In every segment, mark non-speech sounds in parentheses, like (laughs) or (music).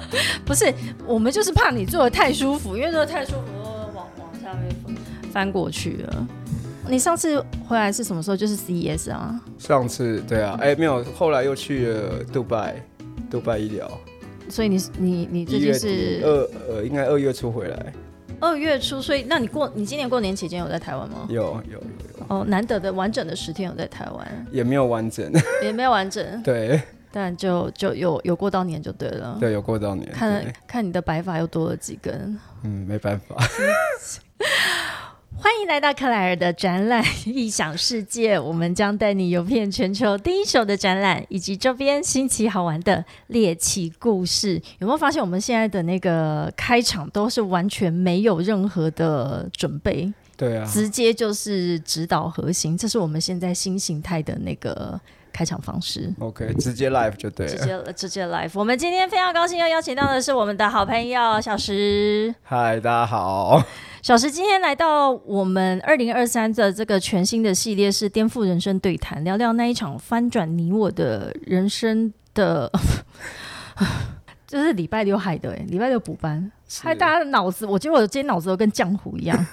(laughs) 不是，我们就是怕你坐的太舒服，因为坐的太舒服，往往下面翻过去了。你上次回来是什么时候？就是 CES 啊。上次对啊，哎没有，后来又去了杜拜，杜拜医疗。所以你你你最近是二呃，应该二月初回来。二月初，所以那你过你今年过年期间有在台湾吗？有有有有。哦，难得的完整的十天有在台湾。也没有完整。(laughs) 也没有完整。对。但就就有有过到年就对了。对，有过到年。看看你的白发又多了几根。(laughs) 嗯，没办法。(laughs) 欢迎来到克莱尔的展览异想世界，我们将带你游遍全球第一手的展览，以及周边新奇好玩的猎奇故事。有没有发现我们现在的那个开场都是完全没有任何的准备？对啊，直接就是指导核心，这是我们现在新形态的那个。开场方式，OK，直接 live 就对，直接直接 live。我们今天非常高兴，又邀请到的是我们的好朋友小石。嗨，大家好，小石今天来到我们二零二三的这个全新的系列是颠覆人生对谈，聊聊那一场翻转你我的人生的，(laughs) 就是礼拜六害的，哎，礼拜六补班，害大家的脑子，我觉得我今天脑子都跟浆糊一样。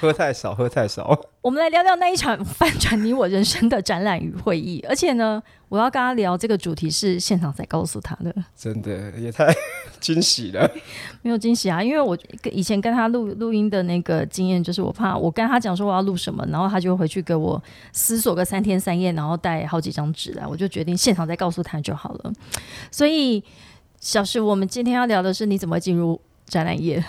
喝太少，喝太少。(laughs) 我们来聊聊那一场翻转你我人生的展览与会议。而且呢，我要跟他聊这个主题是现场才告诉他的。真的也太 (laughs) 惊喜了。(laughs) 没有惊喜啊，因为我以前跟他录录音的那个经验，就是我怕我跟他讲说我要录什么，然后他就回去给我思索个三天三夜，然后带好几张纸来，我就决定现场再告诉他就好了。所以，小石，我们今天要聊的是你怎么进入展览业。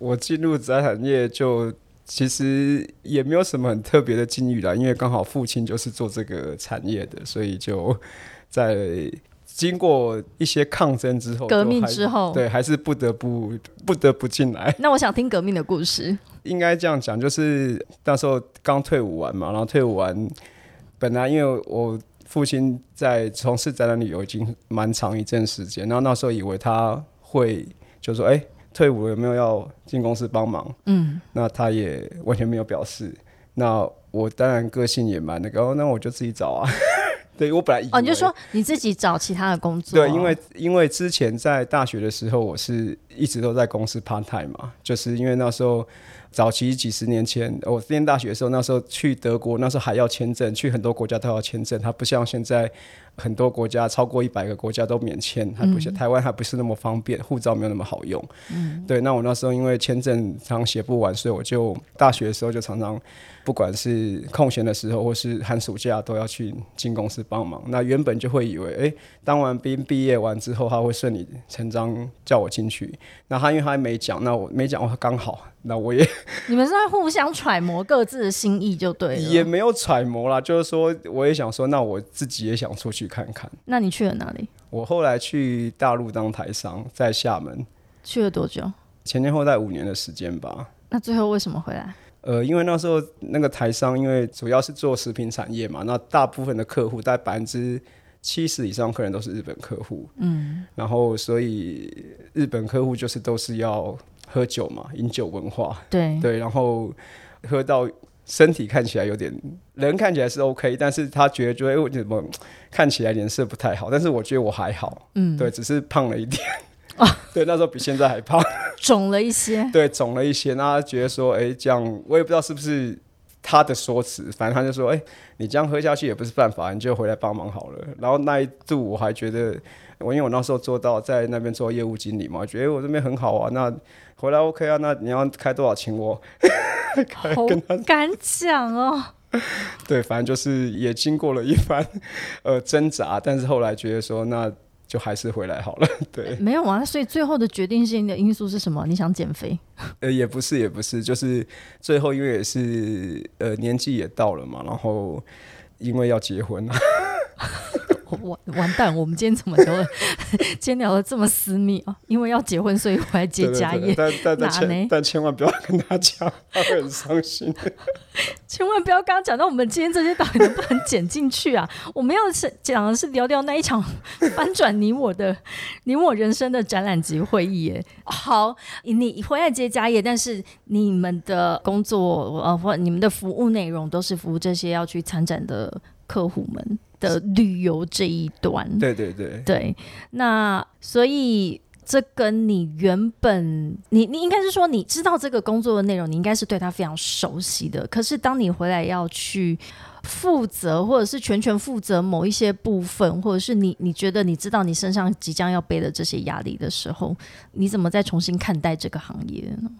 我进入宅产业就其实也没有什么很特别的境遇啦，因为刚好父亲就是做这个产业的，所以就在经过一些抗争之后，革命之后，对，还是不得不不得不进来。那我想听革命的故事。应该这样讲，就是那时候刚退伍完嘛，然后退伍完，本来因为我父亲在从事展览旅游已经蛮长一阵时间，然后那时候以为他会就说，哎。退伍有没有要进公司帮忙？嗯，那他也完全没有表示。那我当然个性也蛮那个，哦，那我就自己找啊。(laughs) 对我本来哦，你就说你自己找其他的工作。对，因为因为之前在大学的时候，我是一直都在公司 part time 嘛，就是因为那时候早期几十年前，我念大学的时候，那时候去德国，那时候还要签证，去很多国家都要签证，它不像现在。很多国家超过一百个国家都免签，还不像台湾还不是那么方便，护照没有那么好用。嗯，对。那我那时候因为签证常写不完，所以我就大学的时候就常常，不管是空闲的时候或是寒暑假都要去进公司帮忙。那原本就会以为，哎，当完兵毕业完之后，他会顺理成章叫我进去。那他因为他还没讲，那我没讲，我刚好。那我也，(laughs) 你们是在互相揣摩各自的心意就对了，也没有揣摩啦，就是说我也想说，那我自己也想出去看看。那你去了哪里？我后来去大陆当台商，在厦门。去了多久？前前后后五年的时间吧。那最后为什么回来？呃，因为那时候那个台商，因为主要是做食品产业嘛，那大部分的客户大概百分之七十以上客人都是日本客户。嗯。然后，所以日本客户就是都是要。喝酒嘛，饮酒文化，对对，然后喝到身体看起来有点，人看起来是 OK，但是他觉得就哎，我怎么看起来脸色不太好？但是我觉得我还好，嗯，对，只是胖了一点，啊，(laughs) 对，那时候比现在还胖，(laughs) 肿了一些，对，肿了一些。那他觉得说，哎，这样我也不知道是不是他的说辞，反正他就说，哎，你这样喝下去也不是办法，你就回来帮忙好了。然后那一度我还觉得，我因为我那时候做到在那边做业务经理嘛，觉得我这边很好啊，那。回来 OK 啊，那你要开多少请我？(laughs) 好敢讲哦。对，反正就是也经过了一番呃挣扎，但是后来觉得说，那就还是回来好了。(laughs) 对，没有啊，所以最后的决定性的因素是什么？你想减肥？呃，也不是，也不是，就是最后因为也是呃年纪也到了嘛，然后因为要结婚。完完蛋！我们今天怎么聊了？(laughs) 今天聊的这么私密啊？因为要结婚，所以回来接家业。但但但但千万不要跟他讲，他会很伤心。(laughs) 千万不要刚刚讲到我们今天这些导演能不能剪进去啊？我们要是讲的是聊聊那一场翻转你我的、你我人生的展览级会议。耶。好，你回来接家业，但是你们的工作呃或你们的服务内容都是服务这些要去参展的客户们。的旅游这一端。对对对，对，那所以这跟你原本你你应该是说你知道这个工作的内容，你应该是对他非常熟悉的。可是当你回来要去负责，或者是全权负责某一些部分，或者是你你觉得你知道你身上即将要背的这些压力的时候，你怎么再重新看待这个行业呢？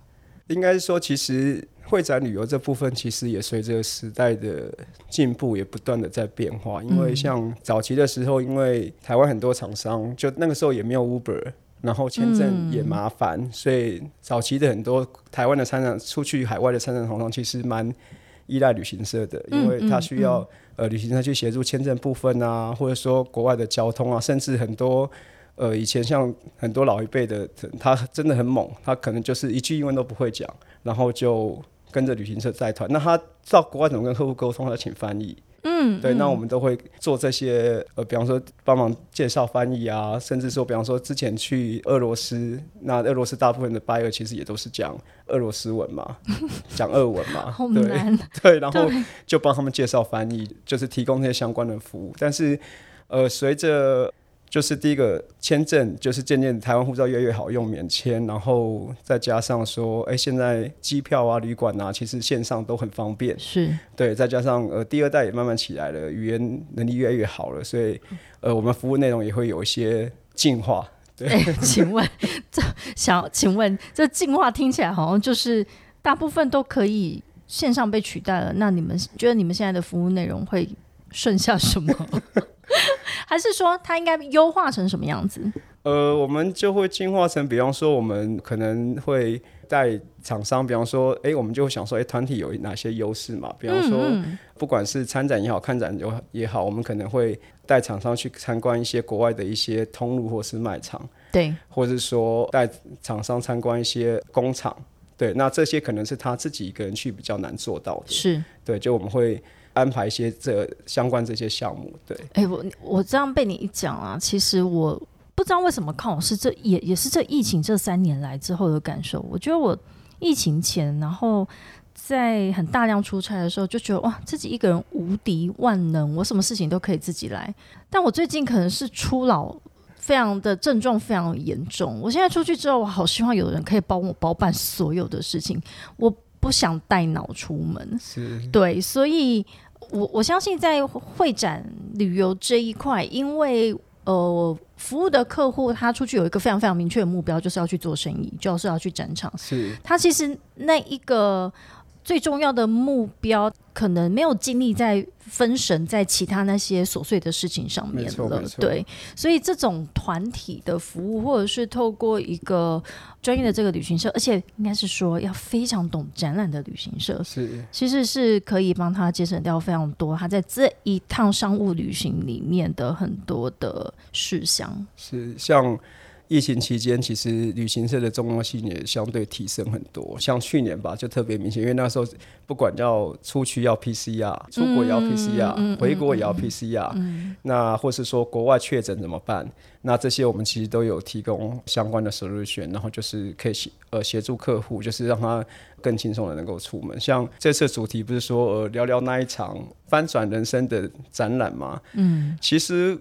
应该是说，其实会展旅游这部分，其实也随着时代的进步，也不断的在变化。因为像早期的时候，因为台湾很多厂商，就那个时候也没有 Uber，然后签证也麻烦，所以早期的很多台湾的参展出去海外的参展厂商，其实蛮依赖旅行社的，因为他需要呃旅行社去协助签证部分啊，或者说国外的交通啊，甚至很多。呃，以前像很多老一辈的，他真的很猛，他可能就是一句英文都不会讲，然后就跟着旅行社带团。那他到国外怎么跟客户沟通？他请翻译。嗯，对，那我们都会做这些，呃，比方说帮忙介绍翻译啊，甚至说，比方说之前去俄罗斯，那俄罗斯大部分的 buyer 其实也都是讲俄罗斯文嘛，(laughs) 讲俄文嘛，对 (laughs) 对，然后就帮他们介绍翻译，就是提供这些相关的服务。但是，呃，随着就是第一个签证，就是渐渐台湾护照越来越好用，免签，然后再加上说，哎，现在机票啊、旅馆啊，其实线上都很方便。是对，再加上呃，第二代也慢慢起来了，语言能力越来越好了，所以呃，我们服务内容也会有一些进化。对，(laughs) 请问这想请问这进化听起来好像就是大部分都可以线上被取代了，那你们觉得你们现在的服务内容会剩下什么？(laughs) (laughs) 还是说它应该优化成什么样子？呃，我们就会进化成，比方说，我们可能会带厂商，比方说，哎，我们就会想说，哎，团体有哪些优势嘛？比方说，不管是参展也好，看展有也好，我们可能会带厂商去参观一些国外的一些通路或是卖场，对，或者是说带厂商参观一些工厂，对，那这些可能是他自己一个人去比较难做到的，是对，就我们会。安排一些这相关这些项目，对。哎，我我这样被你一讲啊，其实我不知道为什么看我是这也也是这疫情这三年来之后的感受。我觉得我疫情前，然后在很大量出差的时候，就觉得哇，自己一个人无敌万能，我什么事情都可以自己来。但我最近可能是初老，非常的症状非常严重。我现在出去之后，我好希望有人可以帮我包办所有的事情。我。不想带脑出门，是。对，所以我我相信在会展旅游这一块，因为呃，服务的客户他出去有一个非常非常明确的目标，就是要去做生意，就是要去展场。是。他其实那一个最重要的目标。可能没有精力在分神在其他那些琐碎的事情上面了，对，所以这种团体的服务，或者是透过一个专业的这个旅行社，而且应该是说要非常懂展览的旅行社，是其实是可以帮他节省掉非常多他在这一趟商务旅行里面的很多的事项，是像。疫情期间，其实旅行社的重要性也相对提升很多。像去年吧，就特别明显，因为那时候不管要出去要 PCR，出国也要 PCR，回国也要 PCR，那或是说国外确诊怎么办？那这些我们其实都有提供相关的 solution，然后就是可以协呃协助客户，就是让他更轻松的能够出门。像这次主题不是说呃聊聊那一场翻转人生的展览吗？嗯，其实。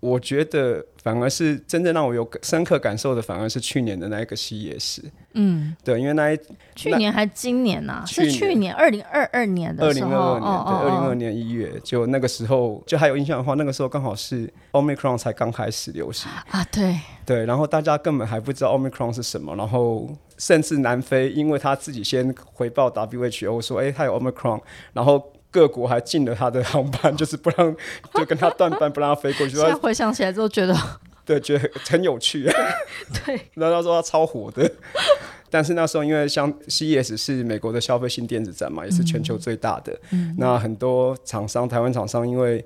我觉得反而是真正让我有深刻感受的，反而是去年的那一个西夜市。嗯，对，因为那一去年还今年呐，是去年二零二二年的时候，二零二二年，对，二零二二年一月，就那个时候，就还有印象的话，那个时候刚好是 Omicron 才刚开始流行。啊，对，对，然后大家根本还不知道 Omicron 是什么，然后甚至南非，因为他自己先回报 WHO 说，哎，他有 Omicron，然后。各国还禁了他的航班，(laughs) 就是不让，就跟他断班，不让他飞过去。(laughs) 现在回想起来之后，觉得 (laughs) 对，觉得很有趣。对，然后他说他超火的，但是那时候因为像 CES 是美国的消费性电子展嘛，也是全球最大的。嗯，那很多厂商，台湾厂商因为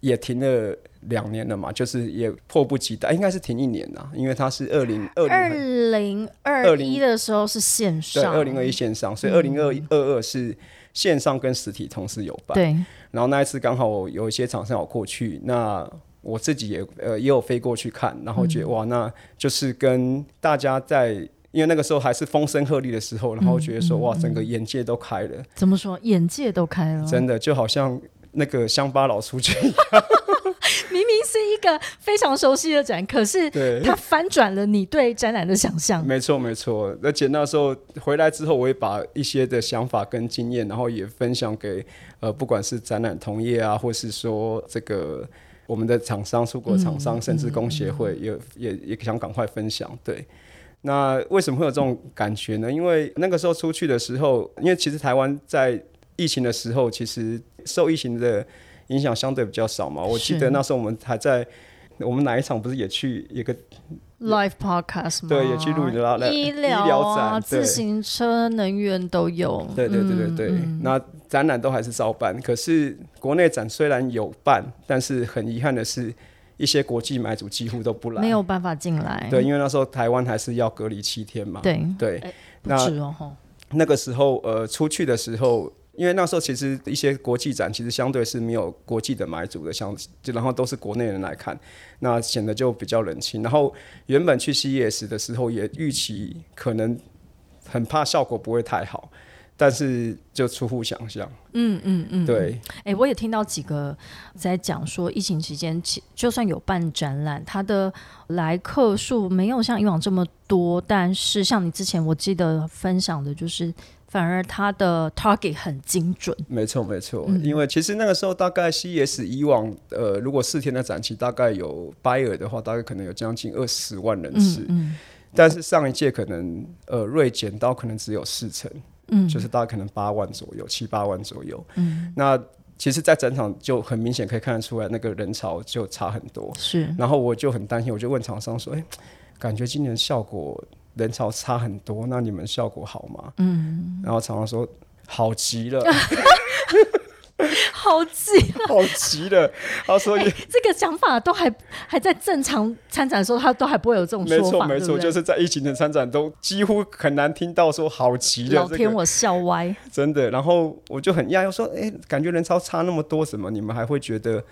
也停了两年了嘛，就是也迫不及待，应该是停一年呐，因为它是二零二二零二一的时候是线上，对，二零二一线上，所以二零二二二是。线上跟实体同时有办，对。然后那一次刚好有一些厂商有过去，那我自己也呃也有飞过去看，然后觉得哇，那就是跟大家在，因为那个时候还是风声鹤唳的时候，然后觉得说哇，整个眼界都开了。怎么说？眼界都开了？真的就好像那个乡巴佬出去，(laughs) 明明是一个非常熟悉的展，可是对，它翻转了你对展览的想象。没错没错。而且那时候回来之后，我也把一些的想法跟经验，然后也分享给呃，不管是展览同业啊，或是说这个我们的厂商、出国厂商，甚至工协会，也也也想赶快分享。对。那为什么会有这种感觉呢？因为那个时候出去的时候，因为其实台湾在疫情的时候，其实受疫情的影响相对比较少嘛。我记得那时候我们还在，我们哪一场不是也去一个 Live podcast 吗？对，也去录医医疗啊、疗展，对自行车、能源都有。对对对对对。那展览都还是照办，可是国内展虽然有办，但是很遗憾的是，一些国际买主几乎都不来，没有办法进来。对，因为那时候台湾还是要隔离七天嘛。对对，不那哦，那个时候呃出去的时候，因为那时候其实一些国际展其实相对是没有国际的买主的，像就然后都是国内人来看，那显得就比较冷清。然后原本去 CES 的时候也预期可能很怕效果不会太好，但是就出乎想象。嗯嗯嗯，对，哎、我也听到几个在讲说，疫情期间，其就算有办展览，它的来客数没有像以往这么多，但是像你之前我记得分享的，就是反而它的 target 很精准。没错没错，因为其实那个时候大概 CES 以往呃，如果四天的展期大概有 buyer 的话，大概可能有将近二十万人次。嗯但是上一届可能呃锐减到可能只有四成，嗯就是大概可能八万左右，七八万左右。嗯，那其实，在展场就很明显可以看得出来，那个人潮就差很多。是然后我就很担心，我就问厂商说：“哎、感觉今年效果人潮差很多，那你们效果好吗？”嗯，然后厂商说：“好极了，(laughs) 好极了，(laughs) 好极了。”他说：“这个想法都还还在正常参展的时候，他都还不会有这种没说法，错没错，就是在疫情的参展都几乎很难听到说好极了这个。”老天我笑歪。真的，然后我就很讶异，说：“哎、感觉人潮差那么多，什么你们还会觉得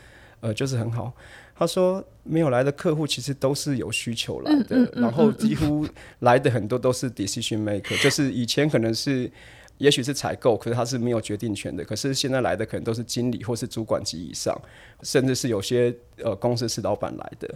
呃就是很好？”他说：“没有来的客户其实都是有需求来的，然后几乎来的很多都是 decision maker，就是以前可能是也许是采购，可是他是没有决定权的，可是现在来的可能都是经理或是主管级以上，甚至是有些呃公司是老板来的。”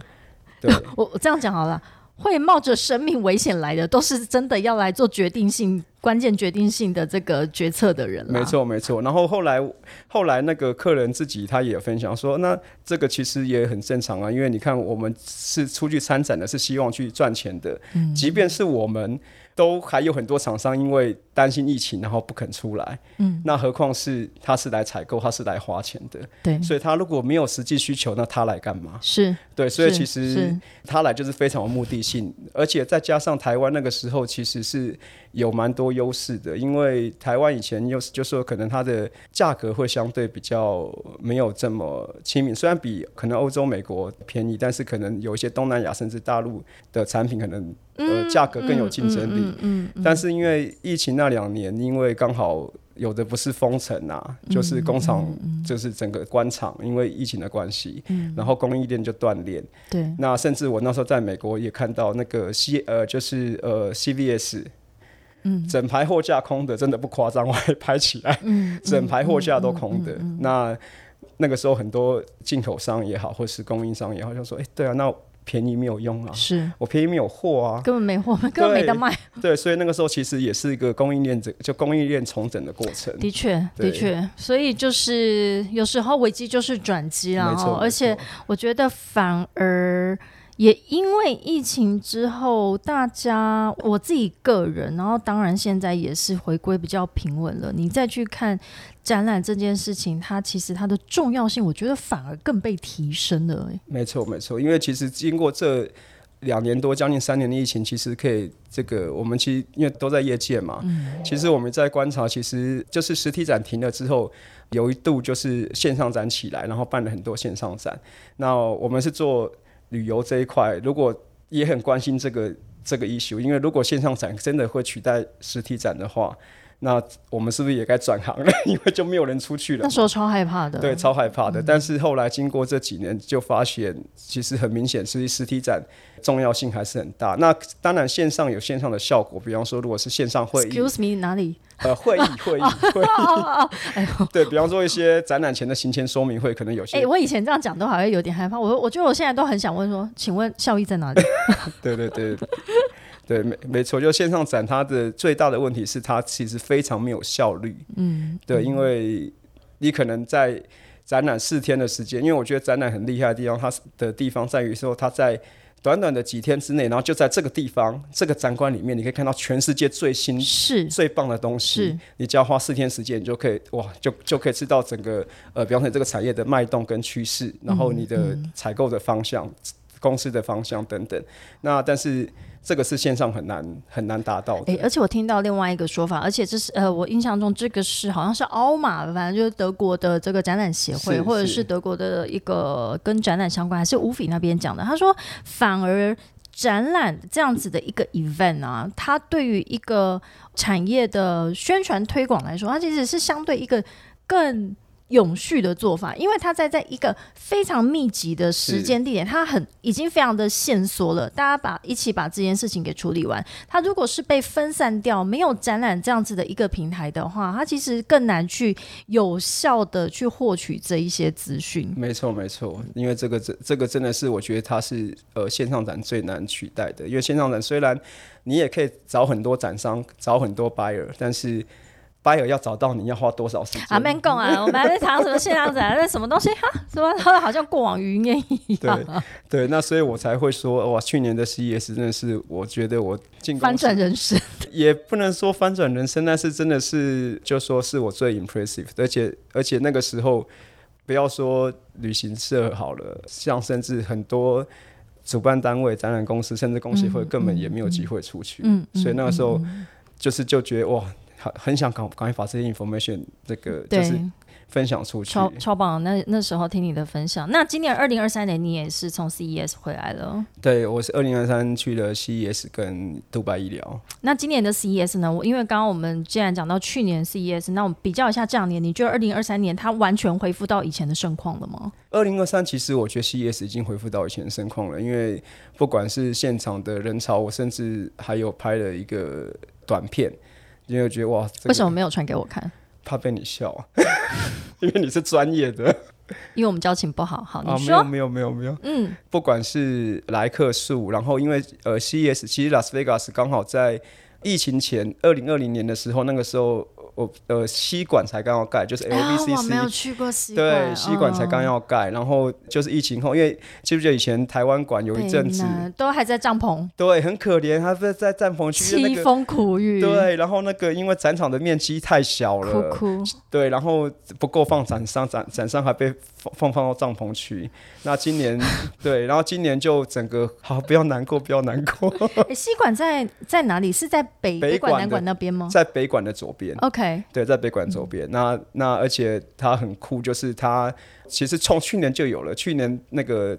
对，(laughs) 我我这样讲好了，会冒着生命危险来的，都是真的要来做决定性、关键决定性的这个决策的人啦。没，错，没错。然后后来，后来那个客人自己他也有分享说，那这个其实也很正常啊，因为你看我们是出去参展的，是希望去赚钱的，即便是我们都还有很多厂商因为担心疫情，然后不肯出来，嗯，那何况是他是来采购，他是来花钱的，对，所以他如果没有实际需求，那他来干嘛？是。对，所以其实他来就是非常有目的性，而且再加上台湾那个时候其实是有蛮多优势的，因为台湾以前又是就说可能它的价格会相对比较没有这么亲民，虽然比可能欧洲、美国便宜，但是可能有一些东南亚甚至大陆的产品可能呃价格更有竞争力。嗯，但是因为疫情那两年，因为刚好有的不是封城啊，就是工厂就是整个关厂，因为疫情的关系，然后供应链就断裂。对，那甚至我那时候在美国也看到那个 C 呃，就是呃 CVS，嗯，整排货架空的，真的不夸张，我还拍起来，嗯，整排货架都空的。那那个时候很多进口商也好，或是供应商也好，就说，哎、对啊，那便宜没有用啊，是。我便宜没有货啊，根本没货，(laughs) 根本没得卖。对，所以那个时候其实也是一个供应链整就供应链重整的过程。的确，的确，所以就是有时候危机就是转机啊，没错哦而且我觉得反而也因为疫情之后，大家我自己个人，然后当然现在也是回归比较平稳了。你再去看展览这件事情，它其实它的重要性，我觉得反而更被提升了、欸。没错，没错，因为其实经过这两年多、将近三年的疫情，其实可以这个我们其实因为都在业界嘛，嗯其实我们在观察，其实就是实体展停了之后，有一度就是线上展起来，然后办了很多线上展。那我们是做旅游这一块，如果也很关心这个这个 issue，因为如果线上展真的会取代实体展的话。那我们是不是也该转行了？(laughs) 因为就没有人出去了。那时候超害怕的。对，超害怕的。但是后来经过这几年，就发现其实很明显，是实体展重要性还是很大。那当然线上有线上的效果，比方说如果是线上会议，Excuse me，哪里？呃，会议会议 (laughs) 会议，对比方说一些展览前的行前说明会，可能有些哎、些，我以前这样讲都好像有点害怕。我我觉得我现在都很想问说，请问效益在哪里？(laughs) 对对对对对，没没错，就线上展它的最大的问题是它其实非常没有效率。嗯，对，因为你可能在展览四天的时间，因为我觉得展览很厉害的地方，它的地方在于说它在短短的几天之内，然后就在这个地方这个展馆里面，你可以看到全世界最新是最棒的东西是。你只要花四天时间，你就可以哇，就就可以知道整个呃，比方说这个产业的脉动跟趋势，然后你的采购的方向、公司的方向等等。那但是这个是线上很难很难达到的。哎、而且我听到另外一个说法，而且这是呃，我印象中这个是好像是奥马，反正就是德国的这个展览协会，或者是是德国的一个跟展览相关，还是乌比那边讲的。他说，反而展览这样子的一个 event 啊，它对于一个产业的宣传推广来说，它其实是相对一个更。永续的做法，因为它在在一个非常密集的时间地点，它很已经非常的线缩了，大家把一起把这件事情给处理完。它如果是被分散掉，没有展览这样子的一个平台的话，它其实更难去有效的去获取这一些资讯。没错，没错，因为这个这这个真的是我觉得它是呃线上展最难取代的，因为线上展虽然你也可以找很多展商，找很多 buyer，但是 buyer 要找到你要花多少时间？阿曼贡啊，我们还在谈什么线上展，(laughs) 那什么东西哈？什么好像过往云烟一样，对对，那所以我才会说哇，去年的 CES 真的是我觉得我进翻转人生。也不能说翻转人生，但是真的是就说是我最 impressive，而且而且那个时候不要说旅行社好了，像甚至很多主办单位、展览公司，甚至工协会根本也没有机会出去，嗯，所以那个时候就是就觉得哇，很很想赶赶快把这些 information 这个就是，分享出去。超超棒。那那时候听你的分享，那今年二零二三年你也是从 CES 回来了。对我是二零二三去了 CES 跟杜拜医疗。那今年的 CES 呢？我因为刚刚我们既然讲到去年 CES，那我们比较一下这两年，你觉得二零二三年它完全恢复到以前的盛况了吗？二零二三其实我觉得 CES 已经恢复到以前的盛况了，因为不管是现场的人潮，我甚至还有拍了一个短片，因为觉得哇，这个为什么没有传给我看？怕被你笑啊？(laughs) 因为你是专业的因为我们交情不好。好，啊，你说，没有没有没有没有，嗯，不管是来客数，然后因为呃 CES 其实拉斯维加斯刚好在疫情前二零二零年的时候，那个时候我呃吸管才刚要盖，就是啊，我没有 LVCC。去过西对，吸管才刚要要盖，然后就是疫情后，因为记不记得以前台湾馆有一阵子，都还在帐篷，对，很可怜，他在在帐篷区那个，凄风苦雨，，对，然后那个因为展场的面积太小了，哭。对，然后不够放展商，展展商还被放放放到帐篷区。那今年 (laughs) 对，然后今年就整个好，不要难过，不要难过，诶西馆在在哪里？是在北北馆、南馆那边吗在北馆的左边，？OK，对，在北馆周边。那那而且它很酷，就是它其实从去年就有了，去年那个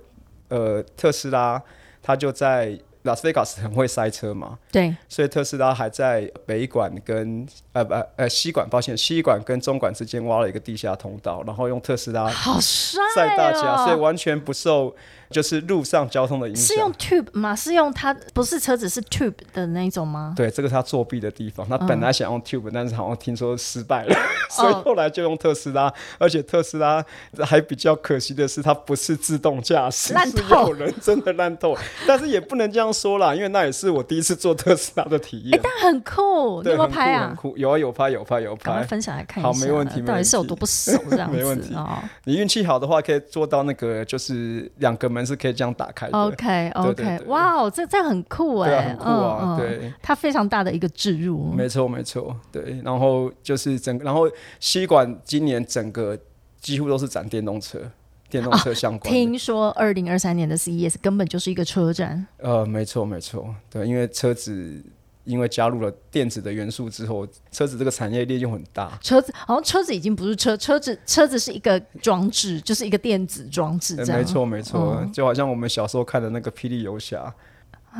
呃特斯拉，它就在拉斯维加斯很会塞车嘛，对，所以特斯拉还在北馆跟呃不呃西馆，抱歉，西馆跟中馆之间挖了一个地下通道，然后用特斯拉好帅载大家，所以哦！完全不受就是路上交通的影响是用。tube 吗？是用它不是车子是 tube 的那一种吗？对，这个是他作弊的地方。他嗯本来想用 Tube，、但是好像听说失败了，(laughs) 所以哦后来就用特斯拉。而且特斯拉还比较可惜的是，它不是自动驾驶，是烂透有人真的烂透。但是也不能这样说啦，因为那也是我第一次坐特斯拉的体验哎、验。但很酷，有没有拍啊？很酷，有啊，有拍，有拍，有拍。分享来看一下，好没问题到底是有多不熟这样子？(laughs) 没问题哦。你运气好的话，可以做到那个，就是两个门是可以这样打开的。OK OK，哇哦，这这很酷哎、对酷啊，对。它非常大的一个置入，没错，没错，对。然后就是整个，然后西管今年整个几乎都是展电动车，电动车相关的。听说二零二三年的 CES 根本就是一个车展，呃，没错，没错，对，因为车子因为加入了电子的元素之后，车子这个产业链就很大。车子好像车子已经不是车，车子车子是一个装置，就是一个电子装置这样。呃没错，没错，嗯就好像我们小时候看的那个《霹雳游侠》，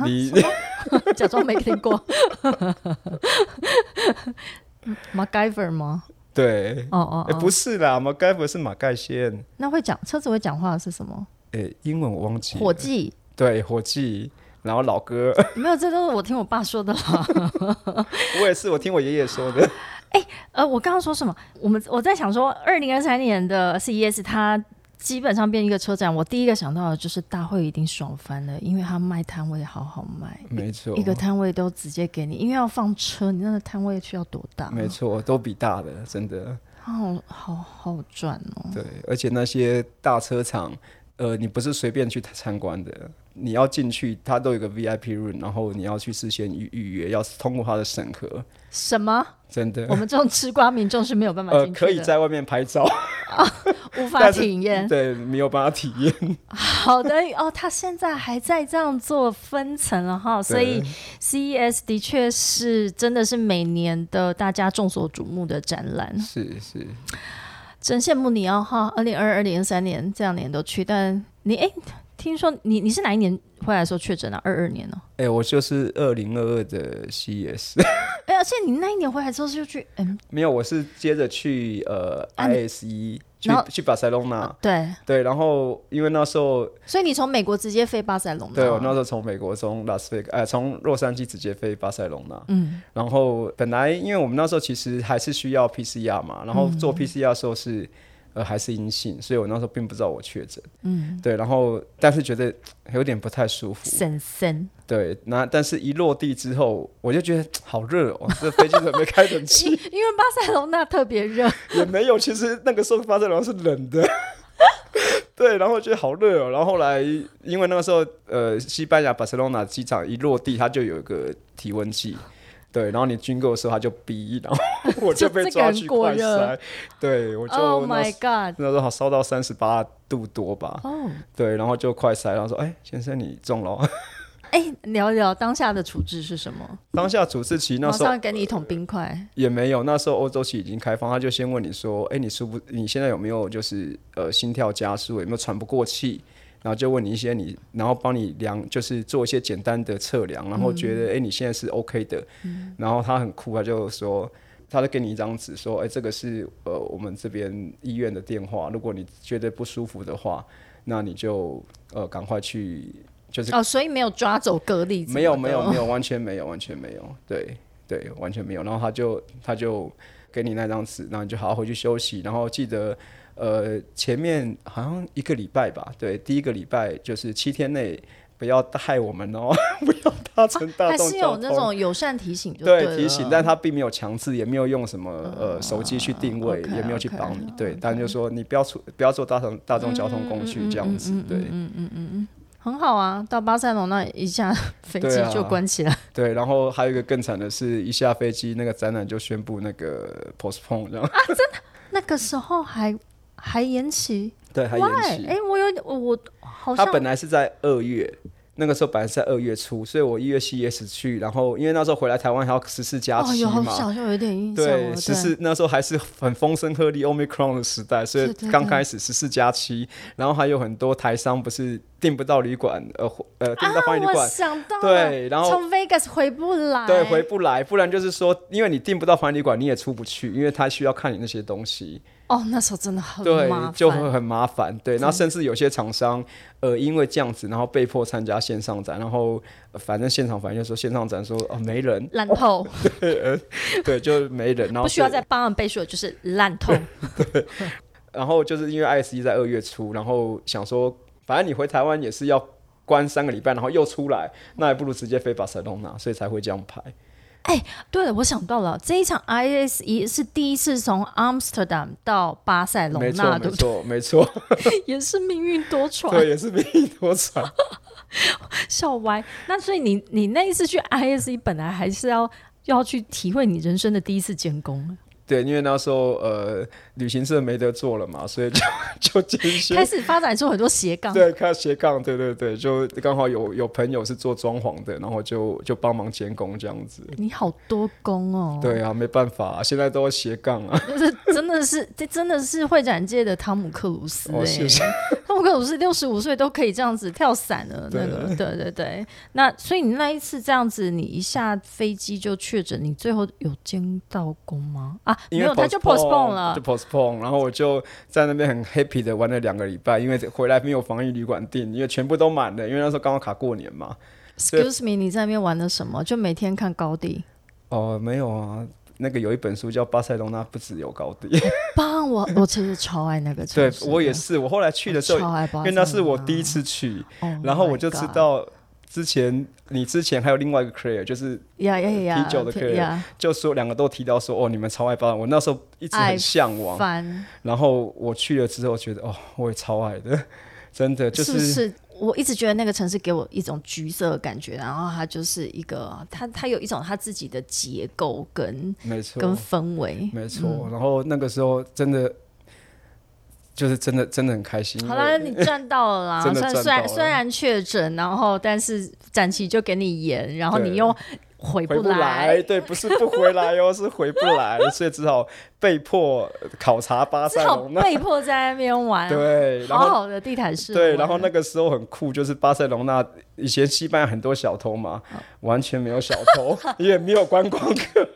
你 (laughs) 假装没听过。(laughs) MacGyver 吗？对，哦哦不是啦，马盖不是马盖先，那会讲车子会讲话的是什么？哎、英文我忘记了。伙计？对，火计，然后老歌，没有，这都是我听我爸说的啦。(laughs) 我也是，我听我爷爷说的。(laughs) 哎呃，我刚刚说什么？我们我在想说，二零二三年的 CES 它基本上变一个车展，我第一个想到的就是大会一定爽翻了，因为它卖摊位好好卖，没错，一个摊位都直接给你，因为要放车，你那个摊位需要多大？没错，都比大的，真的。好好好赚哦。对，而且那些大车厂，呃，你不是随便去参观的，你要进去，它都有个 VIP room，然后你要去事先预预约，要通过它的审核，什么？真的我。们这种吃瓜民众是没有办法呃，进去的，可以在外面拍照，无法体验。对，没有办法体验。好的哦，他现在还在这样做分层了哈，所以 CES 的确是真的是每年的大家众所瞩目的展览，是是，真羡慕你哦哈！二零二二、零二三年这两年都去，但你哎，听说你你是哪一年回来的时候确诊啊？二二年哦，哎、我就是二零二二的 CS，(laughs) 哎，而且你那一年回来之后就去嗯，没有，我是接着去呃 ISE，去去巴塞隆纳，对，对，然后因为那时候所以你从美国直接飞巴塞隆纳，对我那时候从美国从拉斯维加，呃，从洛杉矶直接飞巴塞隆纳。嗯。然后本来因为我们那时候其实还是需要 PCR 嘛，然后嗯。做 PCR 的时候是、呃还是阴性，所以我那时候并不知道我确诊。嗯，对，然后但是觉得有点不太舒服。森森，对，那但是一落地之后，我就觉得好热哦，这飞机怎么没开冷气？因为巴塞罗那特别热，(laughs) 也没有，其实那个时候巴塞罗那是冷的。(laughs) 对，然后觉得好热哦。然后后来，因为那个时候，呃，西班牙巴塞罗那机场一落地，它就有一个体温计，对，然后你军购的时候他就逼，然后 (laughs) 我就被抓去快就这个人过筛，对我就 Oh 那 my god！那时候好烧到三十八度多吧，哦，对，然后就快筛，然后说，哎，先生你中了 (laughs) 聊一聊当下的处置是什么？当下主治期那马时候上给你一桶冰块。也没有，那时候欧洲期已经开放，他就先问你说，哎、你舒不？你现在有没有就是呃心跳加速，有没有喘不过气？然后就问你一些你，然后帮你量，就是做一些简单的测量，然后觉得哎、诶你现在是 OK 的，然后他很酷，他就说。他就给你一张纸，说：“哎、这个是呃我们这边医院的电话，如果你觉得不舒服的话，那你就呃赶快去，就是哦，所以没有抓走隔离，没有没有没有，完全没有完全没有，对对，完全没有。然后他就他就给你那张纸，然后你就好好回去休息，然后记得呃前面好像一个礼拜吧，对，第一个礼拜就是七天内不要害我们哦，不要搭乘大还是有众交通。那种友善提醒对提醒，但他并没有强制，也没有用什么呃手机去定位也没有去帮你。对，但就说你不要出不要坐大众大众交通工具这样子。对嗯嗯嗯嗯很好啊。到巴塞罗那一下飞机就关起来，对，然后还有一个更惨的是，一下飞机那个展览就宣布那个 postpone 这样。那个时候还还延期对，还延？期。哎，我有我我好他本来是在二月，那个时候本来是在二月初，所以我一月 CS 去，然后因为那时候回来台湾还要十四加哦，有好七嘛。像有一点印象对，十四那时候还是很风声鹤唳 Omicron 的时代，所以刚开始十四加七，然后还有很多台商不是订不到旅馆，呃呃订不到啊，我防疫旅馆，想到了，对，然后从 Vegas 回不来，对回不来，不然就是说，因为你订不到欢迎旅馆，你也出不去，因为他需要看你那些东西。哦，那时候真的很对就会很麻烦。对，然后甚至有些厂商，呃，因为这样子，然后被迫参加线上展，然后、呃反正现场反应就说线上展说哦没人，烂透，(laughs) 对，就没人，然后不需要再帮人背书，就是烂透。(laughs) 然后就是因为 ISE 在二月初，然后想说，反正你回台湾也是要关三个礼拜，然后又出来，那还不如直接飞巴塞隆纳，所以才会这样排。对了，我想到了，这一场 ISE 是第一次从 Amsterdam 到巴塞隆没错，纳，没对不错，没错，(laughs) 也是命运多舛，对，也是命运多舛。(laughs) 笑歪。那所以你你那一次去 ISE 本来还是要要去体会你人生的第一次监工，对，因为那时候呃旅行社没得做了嘛，所以就 (laughs) 就进修开始发展出很多斜杠。对，看斜杠，对对对，就刚好有有朋友是做装潢的，然后就就帮忙监工这样子。你好多工哦，对啊，没办法、现在都要斜杠啊。(laughs) 就是真的是这真的是会展界的汤姆克鲁斯哎、哦谢谢孟克鲁斯六十五岁都可以这样子跳伞了，那个对对对。那所以你那一次这样子，你一下飞机就确诊，你最后有监到工吗？啊，没有，他就 postpone 了，就 postpone。然后我就在那边很 happy 的玩了两个礼拜，因为回来没有防疫旅馆订，因为全部都满了，因为那时候刚好卡过年嘛。Excuse me，你在那边玩了什么？就每天看高地？哦，没有啊。那个有一本书叫《巴塞隆那不只有高地》，(laughs) 棒！我我其实超爱那个城市，对我也是。我后来去的时候，因为那是我第一次去，然后我就知道之前你之前还有另外一个 Clare，就是啤酒的 Clare，就说两个都提到说哦，你们超爱巴我那时候一直很向往，然后我去了之后觉得哦，我也超爱的，真的就是。我一直觉得那个城市给我一种橘色的感觉，然后它就是一个，它它有一种它自己的结构跟没错跟氛围，没错。然后那个时候真的就是真的真的很开心。好了，你赚到了啦！(laughs) 虽然虽然确诊，然后但是展期就给你延，然后你又。回不来，对，不是不回来哦，是回不来，(laughs) 所以只好被迫考察巴塞罗那，被迫在那边玩，(laughs) 对，好好的地毯式，对，然后那个时候很酷，就是巴塞罗那以前西班牙很多小偷嘛，完全没有小偷，(laughs) 也没有观光客。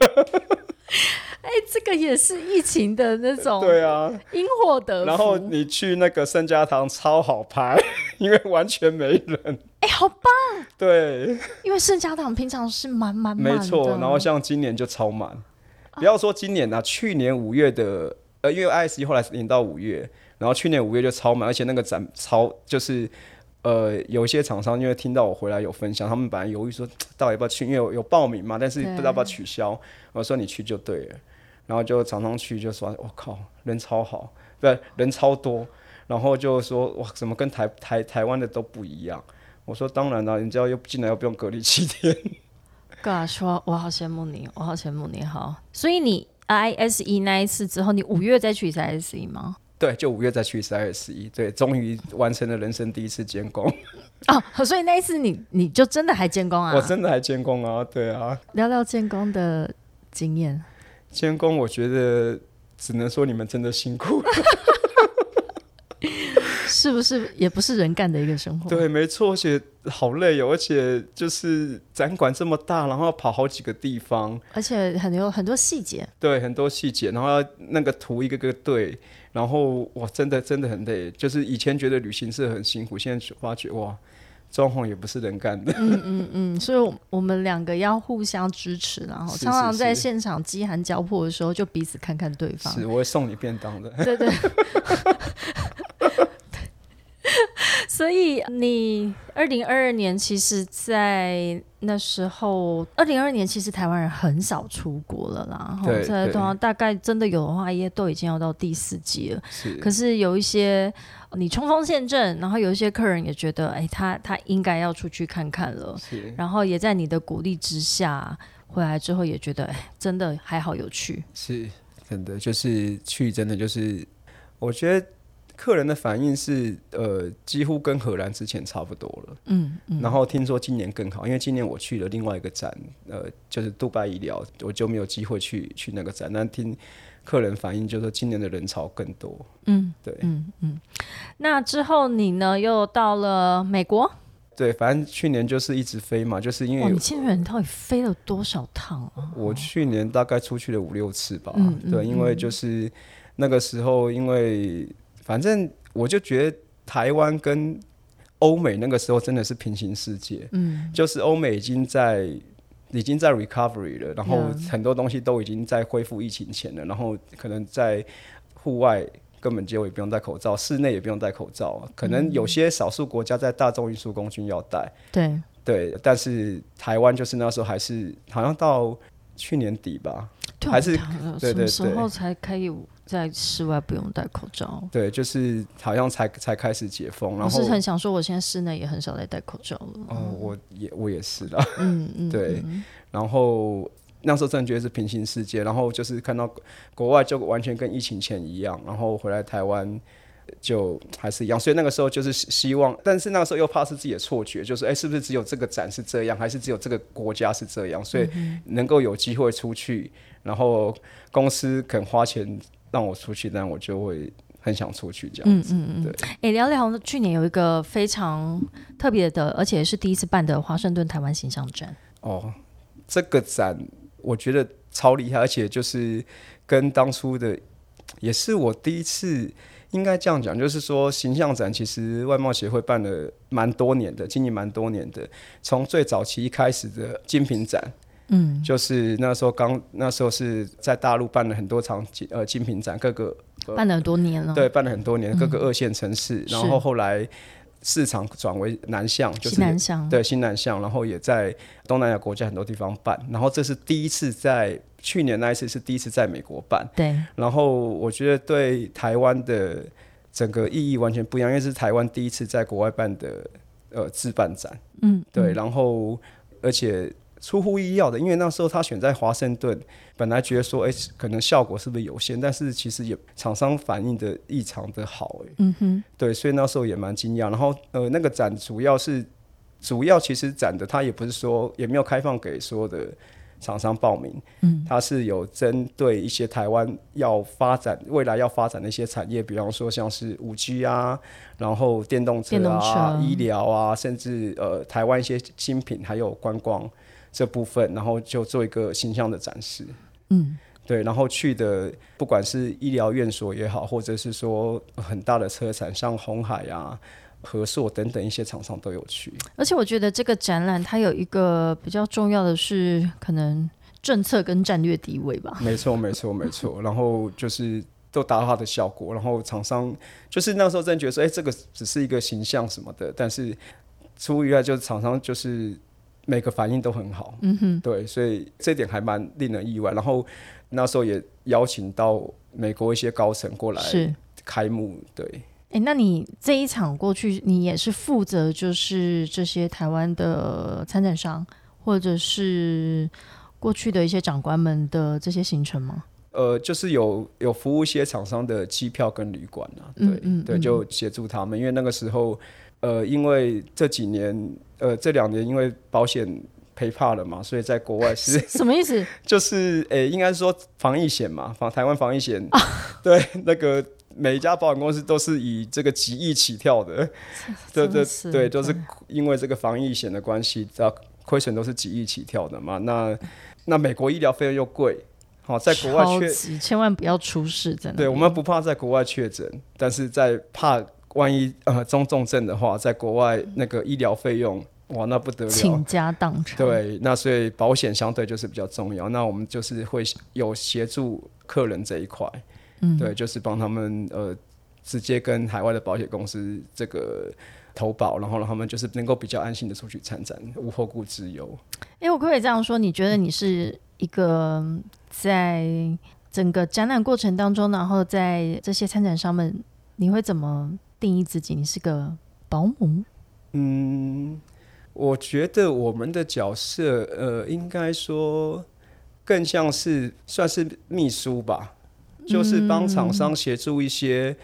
哎，这个也是疫情的那种，(laughs) 对啊，因祸得福。然后你去那个圣家堂超好拍，(laughs) 因为完全没人。哎，好棒！对，因为圣家堂平常是满满满，没错。然后像今年就超满，不要说今年啊，去年五月的，呃，因为 I S E 后来延到五月，然后去年五月就超满，而且那个展超就是。呃，有一些厂商因为听到我回来有分享，他们本来犹豫说到底要不要去，因为有有报名嘛，但是不知道要不要取消。我说你去就对了，然后就常常去，就说我靠，人超好，对，人超多，然后就说哇，怎么跟台台台湾的都不一样？我说当然了，人家又进来又不用隔离七天。(laughs) 哥说，我好羡慕你，我好羡慕你，好。所以你 ISE 那一次之后，你五月再去一次 ISE 吗？对，就五月再去一次 I S E，对，终于完成了人生第一次监工。(laughs) 哦，所以那一次你你就真的还监工啊？我真的还监工啊，对啊。聊聊监工的经验。监工，我觉得只能说你们真的辛苦。(laughs) 是不是也不是人干的一个生活？对，没错，而且好累哦，而且就是展馆这么大，然后要跑好几个地方，而且很有很多细节。对，很多细节，然后要那个图一个个对，然后哇，真的真的很累。就是以前觉得旅行社很辛苦，现在发觉哇，装潢也不是人干的。嗯嗯嗯，所以我们两个要互相支持，然后常常在现场饥寒交迫的时候，就彼此看看对方。是，我会送你便当的。对对。(laughs) (laughs) 所以你二零二二年，其实，在那时候，二零二二年其实台湾人很少出国了啦。对对。大概真的有的话，也都已经要到第四季了。是。可是有一些你冲锋陷阵，然后有一些客人也觉得，哎，他他应该要出去看看了。是。然后也在你的鼓励之下，回来之后也觉得，哎，真的还好有趣。是，真的就是去，真的就是，我觉得。客人的反应是，呃，几乎跟荷兰之前差不多了。嗯嗯。然后听说今年更好，因为今年我去了另外一个展，呃，就是杜拜医疗，我就没有机会去去那个展。但听客人反应，就是今年的人潮更多。嗯，对，嗯嗯。那之后你呢？又到了美国？对，反正去年就是一直飞嘛，就是因为你去年到底飞了多少趟啊？我去年大概出去了五六次吧。嗯嗯。对，因为就是那个时候，因为反正我就觉得台湾跟欧美那个时候真的是平行世界，嗯，就是欧美已经在已经在 recovery 了，然后很多东西都已经在恢复疫情前了，然后可能在户外根本就也不用戴口罩，室内也不用戴口罩，可能有些少数国家在大众运输工具要戴，对。对，但是台湾就是那时候还是好像到去年底吧，还是对对对，什么时候才可以？在室外不用戴口罩，对，就是好像才才开始解封，然后是很想说，我现在室内也很少在戴口罩了。哦，我也我也是的，嗯嗯，(laughs) 对。然后那时候真的觉得是平行世界，然后就是看到国外就完全跟疫情前一样，然后回来台湾就还是一样，所以那个时候就是希望，但是那个时候又怕是自己的错觉，就是哎，是不是只有这个展是这样，还是只有这个国家是这样？所以能够有机会出去，然后公司肯花钱。让我出去，但我就会很想出去这样子。嗯嗯对，哎、聊聊去年有一个非常特别的，而且是第一次办的华盛顿台湾形象展。哦，这个展我觉得超厉害，而且就是跟当初的，也是我第一次。应该这样讲，就是说形象展其实外贸协会办了蛮多年的，经营蛮多年的。从最早期一开始的精品展，嗯，就是那时候刚那时候是在大陆办了很多场精呃精品展，各个办了很多年了。对办了很多年，各个二线城市，然后后来市场转为南向，就是南向。对新南向，然后也在东南亚国家很多地方办，然后这是第一次在去年那一次是第一次在美国办，对，然后我觉得对台湾的整个意义完全不一样，因为是台湾第一次在国外办的呃自办展，嗯，对，嗯然后而且出乎意料的，因为那时候他选在华盛顿，本来觉得说，哎、可能效果是不是有限，但是其实也厂商反应的异常的好、哎，嗯哼，对，所以那时候也蛮惊讶。然后呃，那个展主要是主要其实展的，他也不是说也没有开放给所有的厂商报名，嗯，它是有针对一些台湾要发展未来要发展的一些产业，比方说像是五 G 啊，然后电动车啊、车。医疗啊，甚至呃台湾一些新品还有观光这部分，然后就做一个形象的展示。嗯，对，然后去的不管是医疗院所也好，或者是说很大的车厂，像红海啊、和硕等等一些厂商都有去。而且我觉得这个展览它有一个比较重要的是，可能政策跟战略地位吧。没错，没错，没错。(laughs) 然后就是都达到它的效果，然后厂商就是那时候真的觉得说，哎、这个只是一个形象什么的，但是出于来就是厂商就是每个反应都很好。嗯哼，对，所以这点还蛮令人意外。然后那时候也邀请到美国一些高层过来是。开幕，对。哎，那你这一场过去，你也是负责就是这些台湾的参展商，或者是过去的一些长官们的这些行程吗？呃，就是有有服务一些厂商的机票跟旅馆啊，对、对，嗯嗯嗯就协助他们，因为那个时候，呃，因为这几年，呃，这两年因为保险赔怕了嘛，所以在国外 (laughs) 是什么意思？(laughs) 就是诶、应该是说防疫险嘛，防台湾防疫险，啊 (laughs) 对，那个每一家保险公司都是以这个几亿起跳的，对对对，都是因为这个防疫险的关系，知道亏损都是几亿起跳的嘛，那那美国医疗费用又贵。好，在国外确千万不要出事，真的。对，我们不怕在国外确诊，但是在怕万一呃中重症的话，在国外那个医疗费用哇，那不得了倾。家荡产。，对，那所以保险相对就是比较重要。那我们就是会有协助客人这一块，嗯，对，就是帮他们呃直接跟海外的保险公司这个投保，然后让他们就是能够比较安心的出去参展，无后顾之忧。哎，我可不可以这样说？你觉得你是一个在整个展览过程当中，然后在这些参展商们，你会怎么定义自己？你是个保姆？嗯，我觉得我们的角色，呃，应该说更像是算是秘书吧，就是帮厂商协助一些，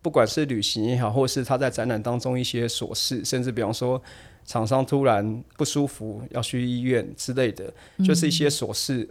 不管是旅行也好，或是他在展览当中一些琐事，甚至比方说厂商突然不舒服要去医院之类的，就是一些琐事，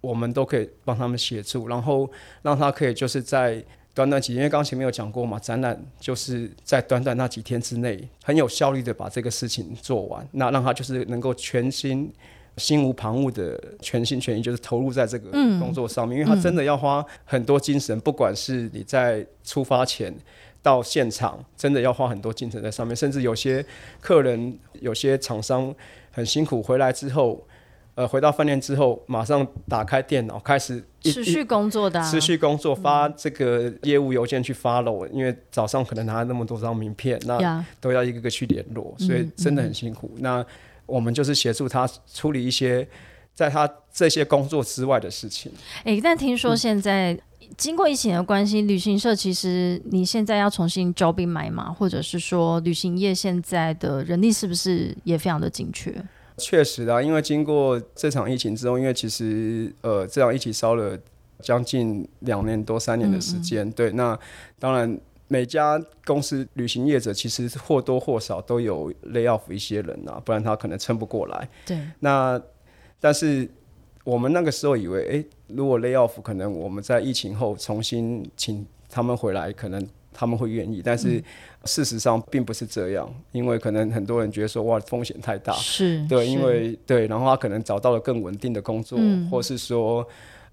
我们都可以帮他们协助，然后让他可以就是在。短短几天，因为刚刚前面有讲过嘛，展览就是在短短那几天之内，很有效率的把这个事情做完，那让他就是能够全心、心无旁骛的全心全意，就是投入在这个工作上面，因为他真的要花很多精神，不管是你在出发前到现场，真的要花很多精神在上面，甚至有些客人、有些厂商很辛苦回来之后。呃，回到饭店之后，马上打开电脑，开始持续工作的、啊，持续工作，发这个业务邮件去 follow，因为早上可能拿了那么多张名片，那都要一个个去联络，所以真的很辛苦。那我们就是协助他处理一些在他这些工作之外的事情。哎、但听说现在、经过疫情的关系，旅行社其实你现在要重新招兵买马，或者是说旅行业现在的人力是不是也非常的紧缺？确实啊，因为经过这场疫情之后，因为其实呃这场疫情烧了将近两年多三年的时间，对，那当然。每家公司旅行业者其实或多或少都有 lay off 一些人啊，不然他可能撑不过来。对，那但是我们那个时候以为，诶，如果 lay off，可能我们在疫情后重新请他们回来，可能他们会愿意，但是事实上并不是这样，因为可能很多人觉得说哇风险太大，是对，因为对，然后他可能找到了更稳定的工作，嗯。或是说，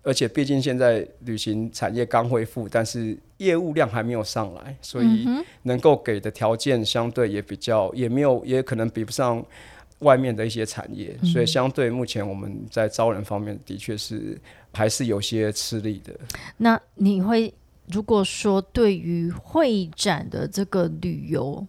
而且毕竟现在旅行产业刚恢复，但是业务量还没有上来，所以嗯能够给的条件相对也比较，也没有，也可能比不上外面的一些产业，嗯。所以相对目前我们在招人方面的确是还是有些吃力的。那你会如果说对于会展的这个旅游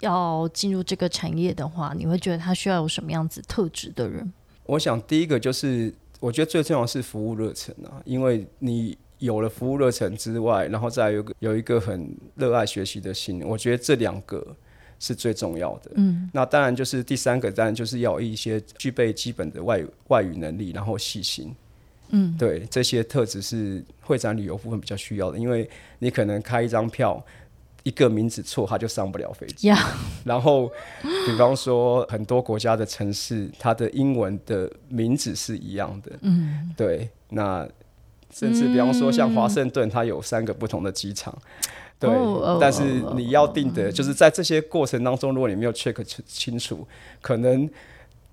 要进入这个产业的话，你会觉得他需要有什么样子特质的人？我想第一个就是，我觉得最重要的是服务热忱啊，因为你有了服务热忱之外，然后再有一个有一个很热爱学习的心，我觉得这两个是最重要的。嗯，那当然就是第三个，当然就是要一些具备基本的外外语能力，然后细心。嗯，对，这些特质是会展旅游部分比较需要的，因为你可能开一张票。一个名字错，他就上不了飞机。呀然后，比方说很多国家的城市，它的英文的名字是一样的。嗯，对，那甚至比方说像华盛顿，它有三个不同的机场。对，但是你要定的，就是在这些过程当中，如果你没有 check 清清楚，可能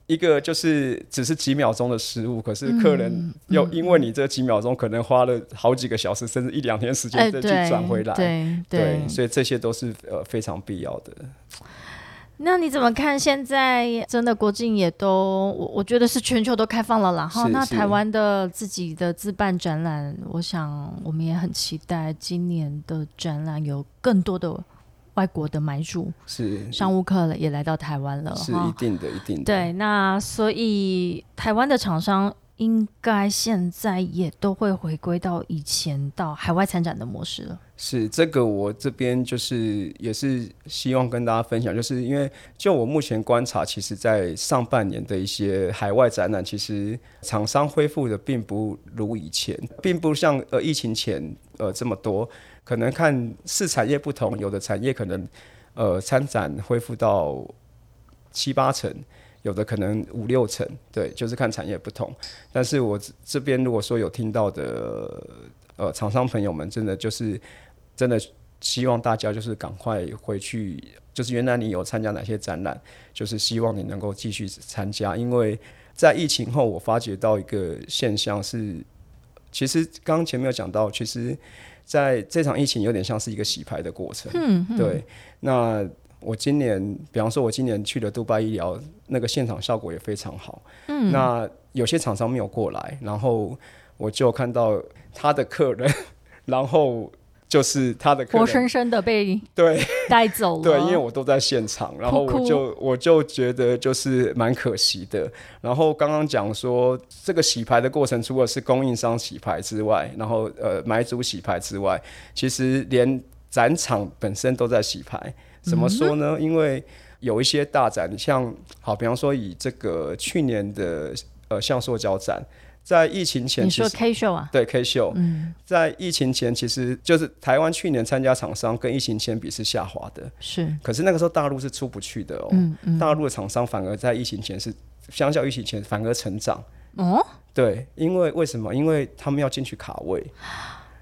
一个就是只是几秒钟的失误，可是客人又因为你这几秒钟，可能花了好几个小时，甚至一两天时哎，间再，去转回来。对对，所以这些都是呃非常必要的。那你怎么看？现在真的国境也都，我我觉得是全球都开放了然后，那台湾的自己的自办展览，我想我们也很期待今年的展览有更多的外国的买主、是商务客也来到台湾了。是一，定的，一定的。对，那所以台湾的厂商应该现在也都会回归到以前到海外参展的模式了。是这个，我这边就是也是希望跟大家分享，就是因为就我目前观察，其实，在上半年的一些海外展览，其实厂商恢复的并不如以前，并不像呃疫情前呃这么多。可能看是产业不同，有的产业可能呃参展恢复到七八成，有的可能五六成，对，就是看产业不同。但是我这边如果说有听到的呃厂商朋友们，真的就是真的希望大家就是赶快回去，就是原来你有参加哪些展览，就是希望你能够继续参加，因为在疫情后，我发觉到一个现象是，其实刚刚前面有讲到，其实在这场疫情有点像是一个洗牌的过程，嗯，嗯对，那。我今年，比方说，我今年去了杜拜医疗，那个现场效果也非常好。嗯，那有些厂商没有过来，然后我就看到他的客人，(laughs) 然后就是他的客人，活生生的被对 (laughs) 带走了。对，因为我都在现场，然后我就我就觉得就是蛮可惜的。然后刚刚讲说，这个洗牌的过程，除了是供应商洗牌之外，然后呃买主洗牌之外，其实连展场本身都在洗牌。怎么说呢？因为有一些大展，像好，比方说以这个去年的呃橡塑胶展，在疫情前你说 K 秀啊，对 K 秀，嗯，在疫情前其实就是台湾去年参加厂商跟疫情前比是下滑的，是，可是那个时候大陆是出不去的哦，嗯嗯，大陆的厂商反而在疫情前是相较疫情前反而成长。哦，对，因为为什么？因为他们要进去卡位。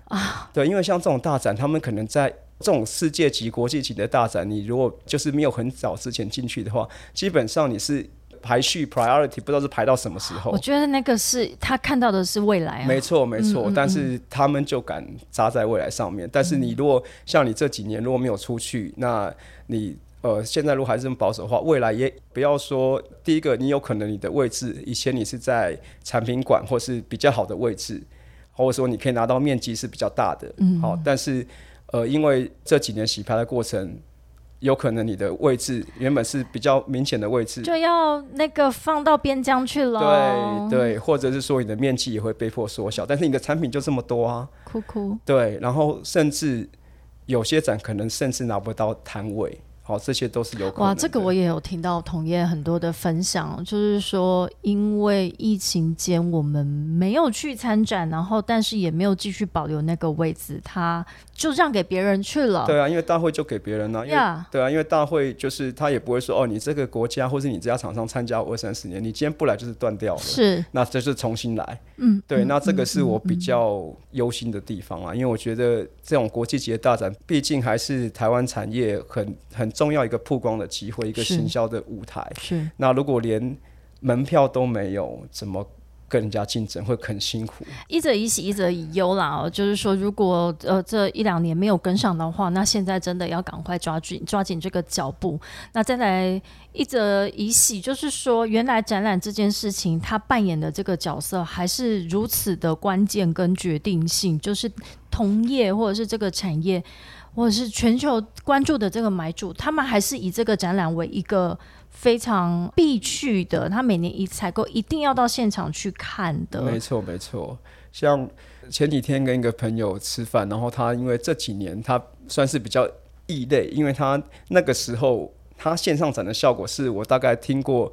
啊。对，因为像这种大展，他们可能在这种世界级、国际级的大展，你如果就是没有很早之前进去的话，基本上你是排序 priority 不知道是排到什么时候我。觉得那个是他看到的是未来啊，没错，没错，嗯嗯但是他们就敢扎在未来上面。但是你如果像你这几年如果没有出去，那你呃现在如果还是这么保守的话，未来也不要说第一个，你有可能你的位置以前你是在产品馆或是比较好的位置，或者说你可以拿到面积是比较大的，嗯，好，但是呃因为这几年洗牌的过程。有可能你的位置原本是比较明显的位置，就要那个放到边疆去了。对，对，或者是说你的面积也会被迫缩小，但是你的产品就这么多啊，哭哭，对，然后甚至有些展可能甚至拿不到摊位，好，这些都是有可能。哇，这个我也有听到同业很多的分享，就是说因为疫情间我们没有去参展，然后但是也没有继续保留那个位置，他就让给别人去了。对啊，因为大会就给别人了，因为对啊，因为大会就是他也不会说哦，你这个国家或是你这家厂商参加二三十年，你今天不来就是断掉了。是，那这是重新来。嗯，对，那这个是我比较忧心的地方啊，因为我觉得这种国际级的大展，毕竟还是台湾产业很很。重要一个曝光的机会，一个行销的舞台。是。那如果连门票都没有，怎么跟人家竞争？会很辛苦。一则以喜，一则以忧啦。就是说，如果呃这一两年没有跟上的话，那现在真的要赶快抓紧抓紧这个脚步。那再来一则以喜，就是说，原来展览这件事情，它扮演的这个角色还是如此的关键跟决定性，就是同业或者是这个产业。或者是全球关注的这个买主，他们还是以这个展览为一个非常必去的，他每年一采购一定要到现场去看的。没错，没错。像前几天跟一个朋友吃饭，然后他因为这几年他算是比较异类，因为他那个时候他线上展的效果是我大概听过。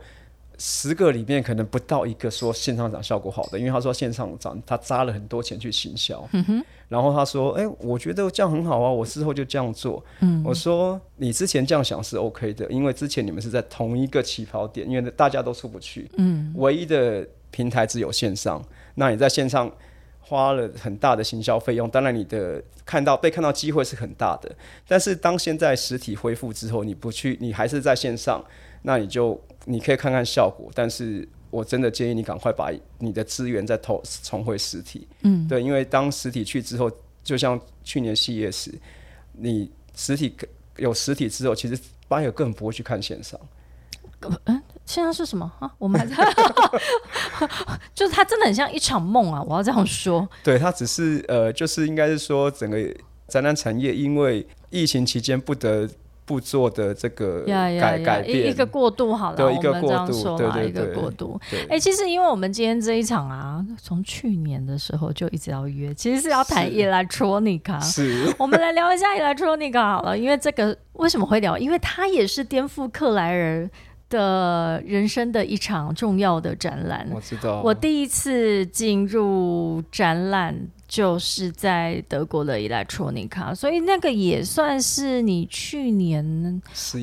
十个里面可能不到一个说线上涨效果好的，因为他说线上涨他砸了很多钱去行销，然后他说：“哎，我觉得这样很好啊，我之后就这样做。”我说：“你之前这样想是 OK 的，因为之前你们是在同一个起跑点，因为大家都出不去，唯一的平台只有线上。那你在线上花了很大的行销费用，当然你的看到被看到机会是很大的。但是当现在实体恢复之后，你不去，你还是在线上，那你就。”你可以看看效果，但是我真的建议你赶快把你的资源再投重回实体。嗯，对，因为当实体去之后，就像去年系列时，你实体有实体之后，其实八友根本不会去看线上。嗯，线上是什么啊？我们还在，(laughs) 就是它真的很像一场梦啊！我要这样说。对，它只是呃，就是应该是说整个展览产业因为疫情期间不得。不做的这个改改变，一个过渡好了，一个过渡，对对一个过渡。哎，其实因为我们今天这一场啊，从去年的时候就一直要约，其实是要谈 electronica。是，(laughs) 我们来聊一下 electronica 好了，因为这个为什么会聊？因为它也是颠覆克莱尔的人生的一场重要的展览。我知道，我第一次进入展览。就是在德国的 Electronica，所以那个也算是你去年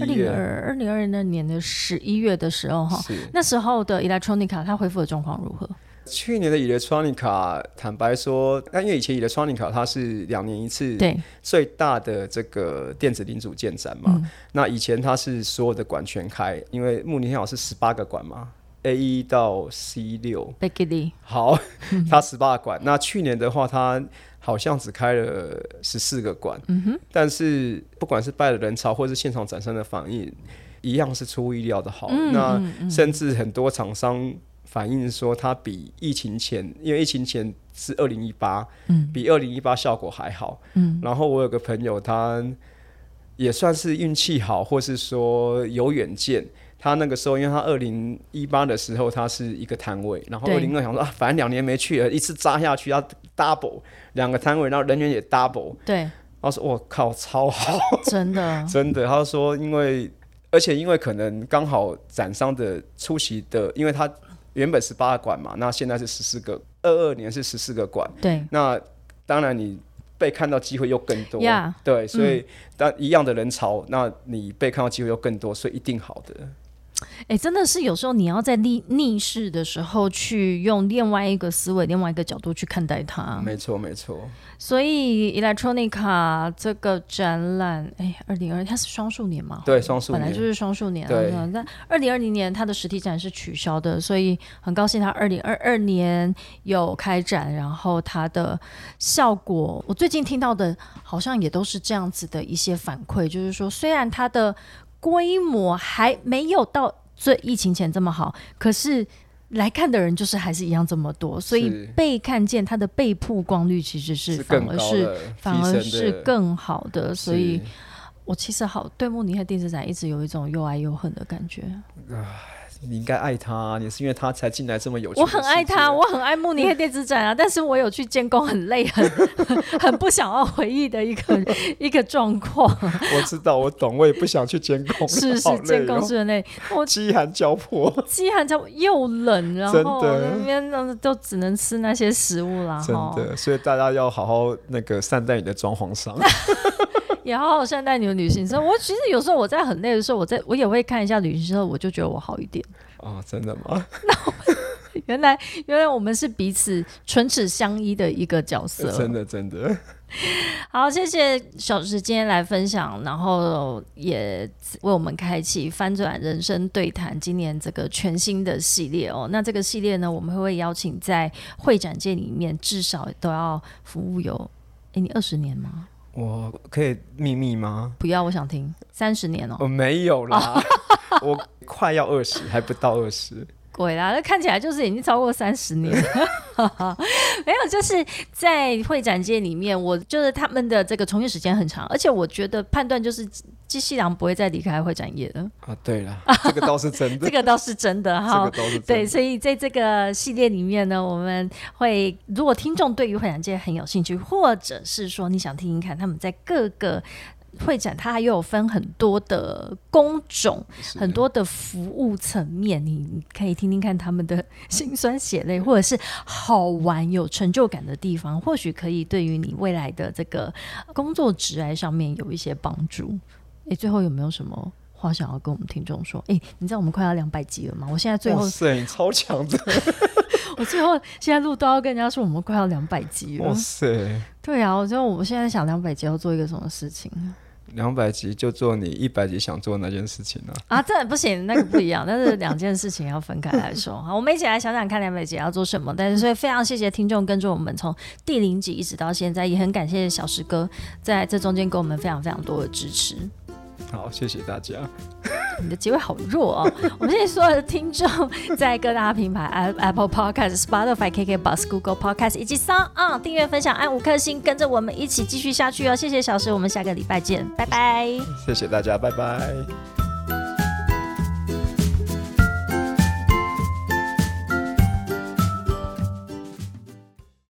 二零二二零二二那年的十一月的时候哈，那时候的 Electronica 它恢复的状况如何？去年的 Electronica，坦白说，那因为以前 Electronica 它是两年一次对最大的这个电子零组件展嘛，那以前它是所有的馆全开，因为慕尼黑好像是十八个馆嘛。A 一到 C 六，好，(laughs) 它十八馆。那去年的话，它好像只开了十四个馆。嗯哼。但是不管是拜的人潮，或是现场展商的反应，一样是出乎意料的好。那甚至很多厂商反映说，它比疫情前，因为疫情前是二零一八，嗯，比二零一八效果还好。嗯。然后我有个朋友，他也算是运气好，或是说有远见。他那个时候，因为他二零一八的时候，他是一个摊位，然后二零二想说啊，反正两年没去了，一次扎下去要 double 两个摊位，然后人员也 double。对，他说我靠，超好，(laughs) 真的，真的。他说，因为而且因为可能刚好展商的出席的，因为他原本是八个馆嘛，那现在是十四个，二二年是十四个馆。对，那当然你被看到机会又更多。对，所以当一样的人潮，那你被看到机会又更多，所以一定好的。哎，真的是有时候你要在逆逆势的时候，去用另外一个思维、另外一个角度去看待它。没错，没错。所以 Electronica 这个展览，哎，二零二它是双数年嘛？对，双数年本来就是双数年。对。那二零二零年它的实体展是取消的，所以很高兴它二零二二年有开展，然后它的效果，我最近听到的好像也都是这样子的一些反馈，就是说虽然它的。规模还没有到最疫情前这么好，可是来看的人就是还是一样这么多，所以被看见它的被曝光率其实是反而是反而是更好的，所以我其实好对慕尼黑电视展一直有一种又爱又恨的感觉。你应该爱他，你是因为他才进来这么有趣。(laughs) 我很爱他，我很爱慕尼黑电子展啊，(laughs) 但是我有去监工，很累，很 (laughs) 很不想要回忆的一个一个状况。我知道，我懂，我也不想去监工，是是监工是的那，我饥寒交迫，饥寒交迫又冷，然后那边呢都只能吃那些食物啦，真的，所以大家要好好那个善待你的装潢商。也好好善待你的旅行社。我其实有时候我在很累的时候，我在我也会看一下旅行社，我就觉得我好一点。哦，真的吗？那 (laughs) 原来原来我们是彼此唇齿相依的一个角色。真的真的。好，谢谢小石今天来分享，然后也为我们开启翻转人生对谈今年这个全新的系列哦。那这个系列呢，我们会邀请在会展界里面至少都要服务有，哎，你二十年吗？我可以秘密吗？不要，我想听三十年哦。我没有啦，(laughs) 我快要二十，还不到二十。鬼啦，那看起来就是已经超过三十年。(laughs) 没有，就是在会展界里面，我就是他们的这个从业时间很长，而且我觉得判断就是机器狼不会再离开会展业了。啊，对了，这个倒是真的，(laughs) 这个倒是真的哈。这个倒是对，所以在这个系列里面呢，我们会如果听众对于会展界很有兴趣，或者是说你想听听看他们在各个。会展它又有分很多的工种，很多的服务层面，你可以听听看他们的辛酸血泪，或者是好玩有成就感的地方，或许可以对于你未来的这个工作职来上面有一些帮助。诶，最后有没有什么话想要跟我们听众说？诶，你知道我们快要两百集了吗？我现在最后，哇塞，超强的！(laughs) 我最后现在录都要跟人家说我们快要两百集了。哇塞！对啊，我觉得我们现在想两百集要做一个什么事情？两百集就做你一百集想做那件事情呢？啊，这不行，那个不一样，(laughs) 但是两件事情要分开来说。好，我们一起来想想看两百集要做什么。但是，所以非常谢谢听众跟着我们从第零集一直到现在，也很感谢小石哥在这中间给我们非常非常多的支持。好，谢谢大家。你的结尾好弱哦！(laughs) 我们现在所有的听众在各大平台，Apple Podcast、Spotify、KK Bus、Google Podcast 以及 Sound On 订阅、分享、按五颗星，跟着我们一起继续下去哦！谢谢小石，我们下个礼拜见，拜拜！谢谢大家，拜拜。